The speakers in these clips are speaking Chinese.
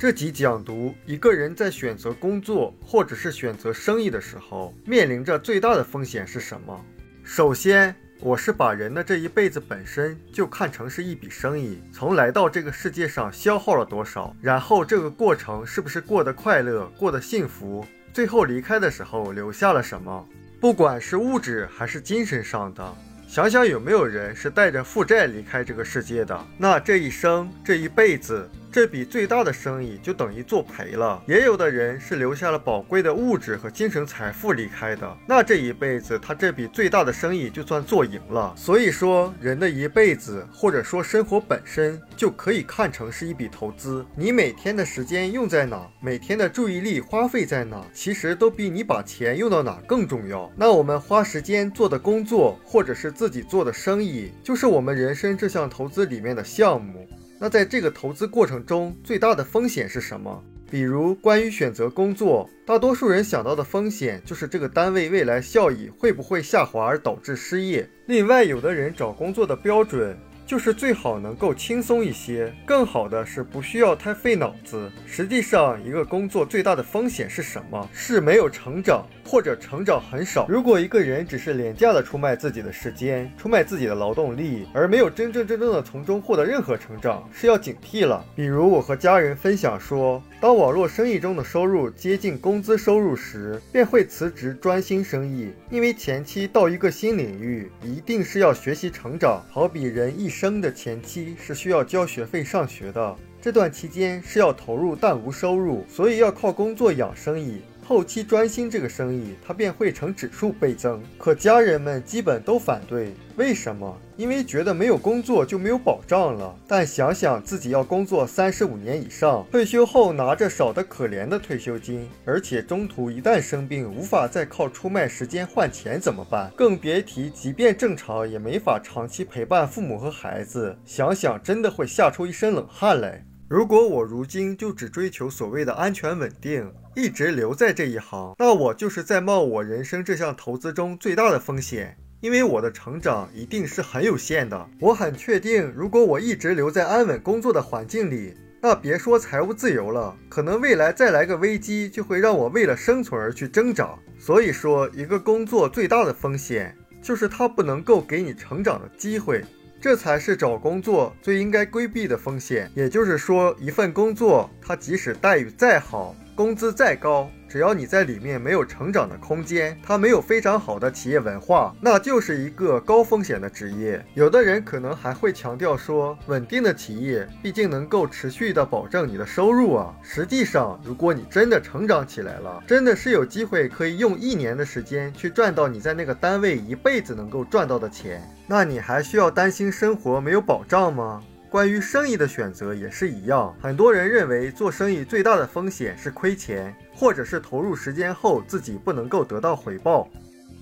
这集讲读一个人在选择工作或者是选择生意的时候，面临着最大的风险是什么？首先，我是把人的这一辈子本身就看成是一笔生意，从来到这个世界上消耗了多少，然后这个过程是不是过得快乐、过得幸福，最后离开的时候留下了什么？不管是物质还是精神上的。想想有没有人是带着负债离开这个世界的？那这一生、这一辈子，这笔最大的生意就等于做赔了。也有的人是留下了宝贵的物质和精神财富离开的，那这一辈子他这笔最大的生意就算做赢了。所以说，人的一辈子或者说生活本身就可以看成是一笔投资。你每天的时间用在哪，每天的注意力花费在哪，其实都比你把钱用到哪更重要。那我们花时间做的工作，或者是自己做的生意，就是我们人生这项投资里面的项目。那在这个投资过程中，最大的风险是什么？比如关于选择工作，大多数人想到的风险就是这个单位未来效益会不会下滑而导致失业。另外，有的人找工作的标准。就是最好能够轻松一些，更好的是不需要太费脑子。实际上，一个工作最大的风险是什么？是没有成长，或者成长很少。如果一个人只是廉价的出卖自己的时间，出卖自己的劳动力，而没有真真正正的从中获得任何成长，是要警惕了。比如我和家人分享说，当网络生意中的收入接近工资收入时，便会辞职专心生意，因为前期到一个新领域，一定是要学习成长。好比人一生生。的前期是需要交学费上学的，这段期间是要投入但无收入，所以要靠工作养生意。后期专心这个生意，它便会呈指数倍增。可家人们基本都反对，为什么？因为觉得没有工作就没有保障了。但想想自己要工作三十五年以上，退休后拿着少得可怜的退休金，而且中途一旦生病，无法再靠出卖时间换钱怎么办？更别提即便正常也没法长期陪伴父母和孩子。想想真的会吓出一身冷汗来。如果我如今就只追求所谓的安全稳定，一直留在这一行，那我就是在冒我人生这项投资中最大的风险，因为我的成长一定是很有限的。我很确定，如果我一直留在安稳工作的环境里，那别说财务自由了，可能未来再来个危机，就会让我为了生存而去挣扎。所以说，一个工作最大的风险，就是它不能够给你成长的机会。这才是找工作最应该规避的风险。也就是说，一份工作，它即使待遇再好，工资再高。只要你在里面没有成长的空间，它没有非常好的企业文化，那就是一个高风险的职业。有的人可能还会强调说，稳定的企业毕竟能够持续的保证你的收入啊。实际上，如果你真的成长起来了，真的是有机会可以用一年的时间去赚到你在那个单位一辈子能够赚到的钱，那你还需要担心生活没有保障吗？关于生意的选择也是一样，很多人认为做生意最大的风险是亏钱，或者是投入时间后自己不能够得到回报。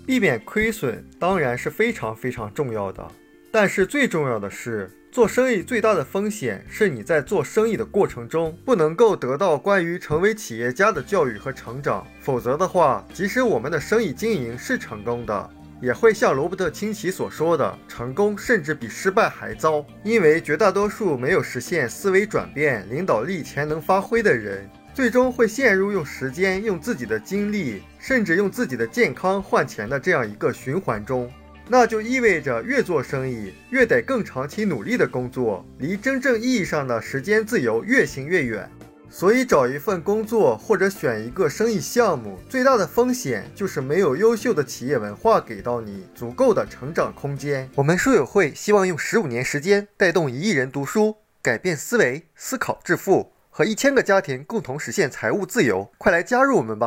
避免亏损当然是非常非常重要的，但是最重要的是，做生意最大的风险是你在做生意的过程中不能够得到关于成为企业家的教育和成长，否则的话，即使我们的生意经营是成功的。也会像罗伯特清崎所说的，成功甚至比失败还糟，因为绝大多数没有实现思维转变、领导力潜能发挥的人，最终会陷入用时间、用自己的精力，甚至用自己的健康换钱的这样一个循环中。那就意味着，越做生意，越得更长期努力的工作，离真正意义上的时间自由越行越远。所以，找一份工作或者选一个生意项目，最大的风险就是没有优秀的企业文化给到你足够的成长空间。我们书友会希望用十五年时间带动一亿人读书，改变思维，思考致富，和一千个家庭共同实现财务自由。快来加入我们吧！